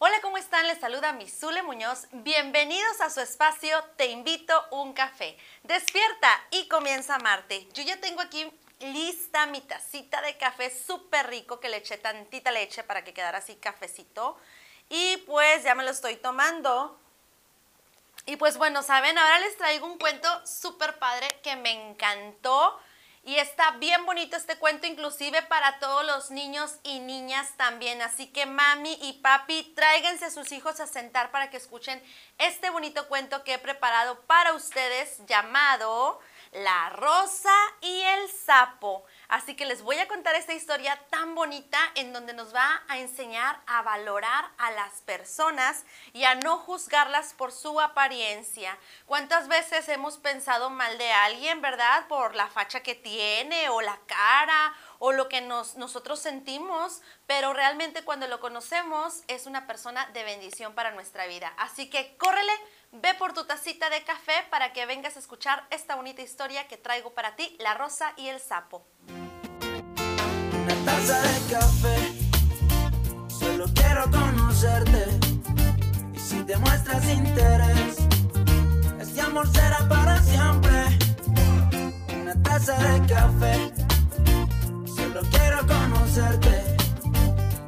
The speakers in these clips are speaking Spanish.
Hola, ¿cómo están? Les saluda Misule Muñoz. Bienvenidos a su espacio Te invito un café. Despierta y comienza a amarte. Yo ya tengo aquí lista mi tacita de café súper rico que le eché tantita leche para que quedara así cafecito. Y pues ya me lo estoy tomando. Y pues bueno, saben, ahora les traigo un cuento súper padre que me encantó. Y está bien bonito este cuento, inclusive para todos los niños y niñas también. Así que mami y papi, tráiganse a sus hijos a sentar para que escuchen este bonito cuento que he preparado para ustedes llamado La Rosa y el Sapo. Así que les voy a contar esta historia tan bonita en donde nos va a enseñar a valorar a las personas y a no juzgarlas por su apariencia. ¿Cuántas veces hemos pensado mal de alguien, verdad? Por la facha que tiene o la cara o lo que nos, nosotros sentimos, pero realmente cuando lo conocemos es una persona de bendición para nuestra vida. Así que córrele, ve por tu tacita de café para que vengas a escuchar esta bonita historia que traigo para ti, La Rosa y el Sapo taza de café. Solo quiero conocerte. Y si te muestras interés, este amor será para siempre. Una taza de café. Solo quiero conocerte.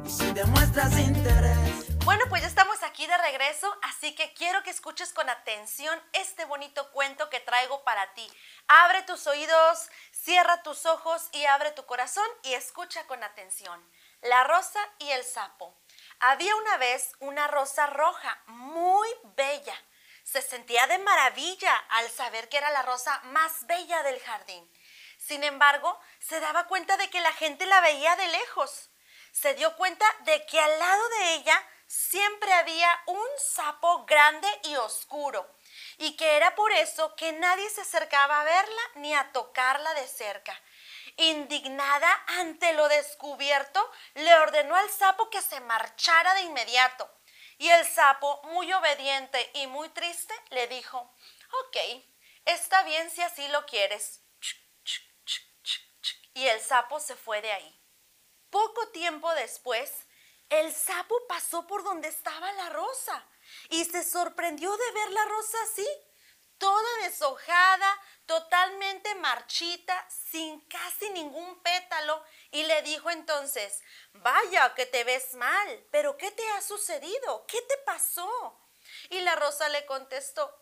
Y si te muestras interés. Bueno, pues ya estamos aquí de regreso, así que quiero que escuches con atención este bonito cuento que traigo para ti. Abre tus oídos, cierra tus ojos y abre tu corazón y escucha con atención. La rosa y el sapo. Había una vez una rosa roja, muy bella. Se sentía de maravilla al saber que era la rosa más bella del jardín. Sin embargo, se daba cuenta de que la gente la veía de lejos. Se dio cuenta de que al lado de ella siempre había un sapo grande y oscuro y que era por eso que nadie se acercaba a verla ni a tocarla de cerca. Indignada ante lo descubierto, le ordenó al sapo que se marchara de inmediato. Y el sapo, muy obediente y muy triste, le dijo, ok, está bien si así lo quieres. Y el sapo se fue de ahí. Poco tiempo después, el sapo pasó por donde estaba la rosa y se sorprendió de ver la rosa así, toda deshojada, totalmente marchita, sin casi ningún pétalo, y le dijo entonces, vaya que te ves mal, pero ¿qué te ha sucedido? ¿Qué te pasó? Y la rosa le contestó,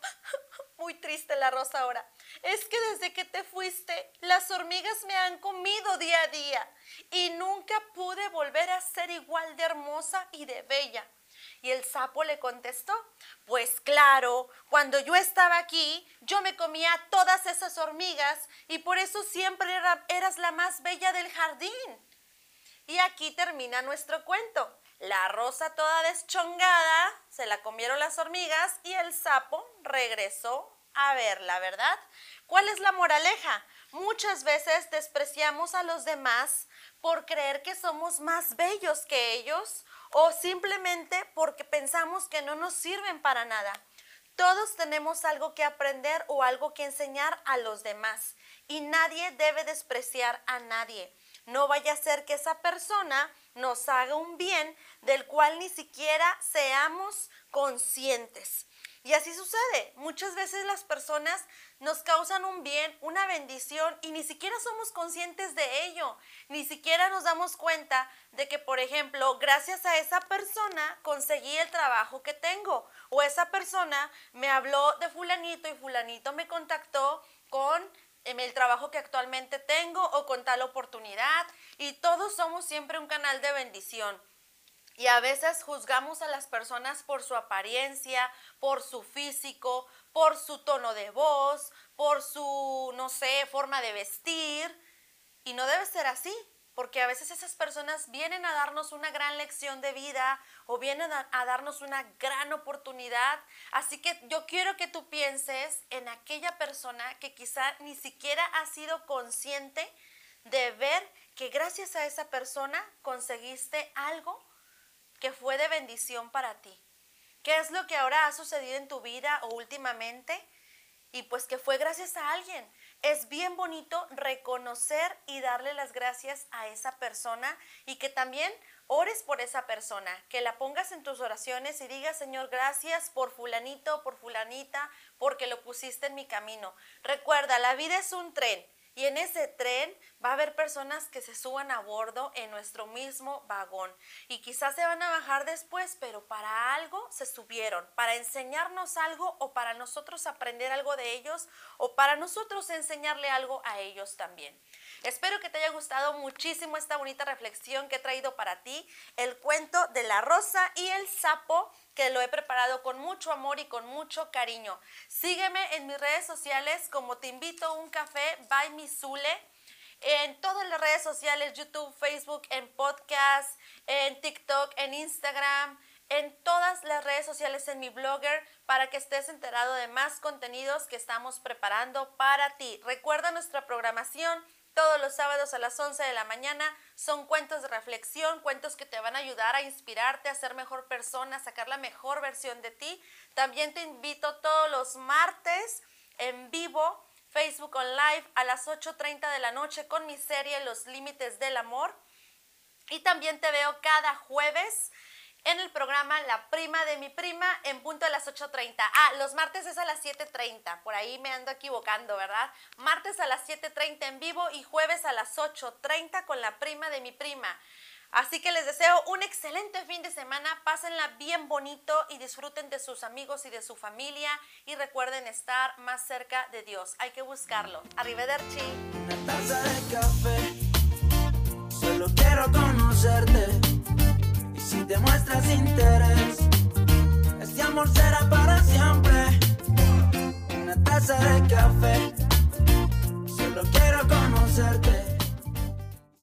muy triste la rosa ahora, es que desde que te fuiste, las hormigas me han comido día a día y nunca pude volver a ser igual de hermosa y de bella. Y el sapo le contestó, pues claro, cuando yo estaba aquí, yo me comía todas esas hormigas y por eso siempre eras la más bella del jardín. Y aquí termina nuestro cuento. La rosa toda deschongada, se la comieron las hormigas y el sapo regresó a verla, ¿verdad? ¿Cuál es la moraleja? Muchas veces despreciamos a los demás por creer que somos más bellos que ellos o simplemente porque pensamos que no nos sirven para nada. Todos tenemos algo que aprender o algo que enseñar a los demás y nadie debe despreciar a nadie. No vaya a ser que esa persona nos haga un bien del cual ni siquiera seamos conscientes. Y así sucede. Muchas veces las personas nos causan un bien, una bendición y ni siquiera somos conscientes de ello. Ni siquiera nos damos cuenta de que, por ejemplo, gracias a esa persona conseguí el trabajo que tengo. O esa persona me habló de fulanito y fulanito me contactó con el trabajo que actualmente tengo o con tal oportunidad. Y todos somos siempre un canal de bendición. Y a veces juzgamos a las personas por su apariencia, por su físico, por su tono de voz, por su, no sé, forma de vestir. Y no debe ser así, porque a veces esas personas vienen a darnos una gran lección de vida o vienen a, darnos una gran oportunidad. Así que yo quiero que tú pienses en aquella persona que quizá ni siquiera ha sido consciente de ver que gracias a esa persona conseguiste algo que fue de bendición para ti. ¿Qué es lo que ahora ha sucedido en tu vida o últimamente? Y pues que fue gracias a alguien. Es bien bonito reconocer y darle las gracias a esa persona y que también ores por esa persona, que la pongas en tus oraciones y digas, Señor, gracias por fulanito, por fulanita, porque lo pusiste en mi camino. Recuerda, la vida es un tren. Y en ese tren va a haber personas que se suban a bordo en nuestro mismo vagón. Y quizás se van a bajar después, pero para algo se subieron, para enseñarnos algo o para nosotros aprender algo de ellos o para nosotros enseñarle algo a ellos también. Espero que te haya gustado muchísimo esta bonita reflexión que he traído para ti, el cuento de la rosa y el sapo que lo he preparado con mucho amor y con mucho cariño. Sígueme en mis redes sociales como te invito a un café by Misule en todas las redes sociales, YouTube, Facebook, en podcast, en TikTok, en Instagram, en todas las redes sociales en mi blogger para que estés enterado de más contenidos que estamos preparando para ti. Recuerda nuestra programación todos los sábados a las 11 de la mañana son cuentos de reflexión, cuentos que te van a ayudar a inspirarte, a ser mejor persona, a sacar la mejor versión de ti. También te invito todos los martes en vivo, Facebook On Live, a las 8.30 de la noche con mi serie Los Límites del Amor. Y también te veo cada jueves en el programa La Prima de mi Prima en punto a las 8.30. Ah, los martes es a las 7.30, por ahí me ando equivocando, ¿verdad? Martes a las 7.30 en vivo y jueves a las 8.30 con La Prima de mi Prima. Así que les deseo un excelente fin de semana, pásenla bien bonito y disfruten de sus amigos y de su familia y recuerden estar más cerca de Dios. Hay que buscarlo. Arrivederci. Una taza de café, solo quiero conocerte muestras interés, este amor será para siempre. Una taza de café, solo quiero conocerte.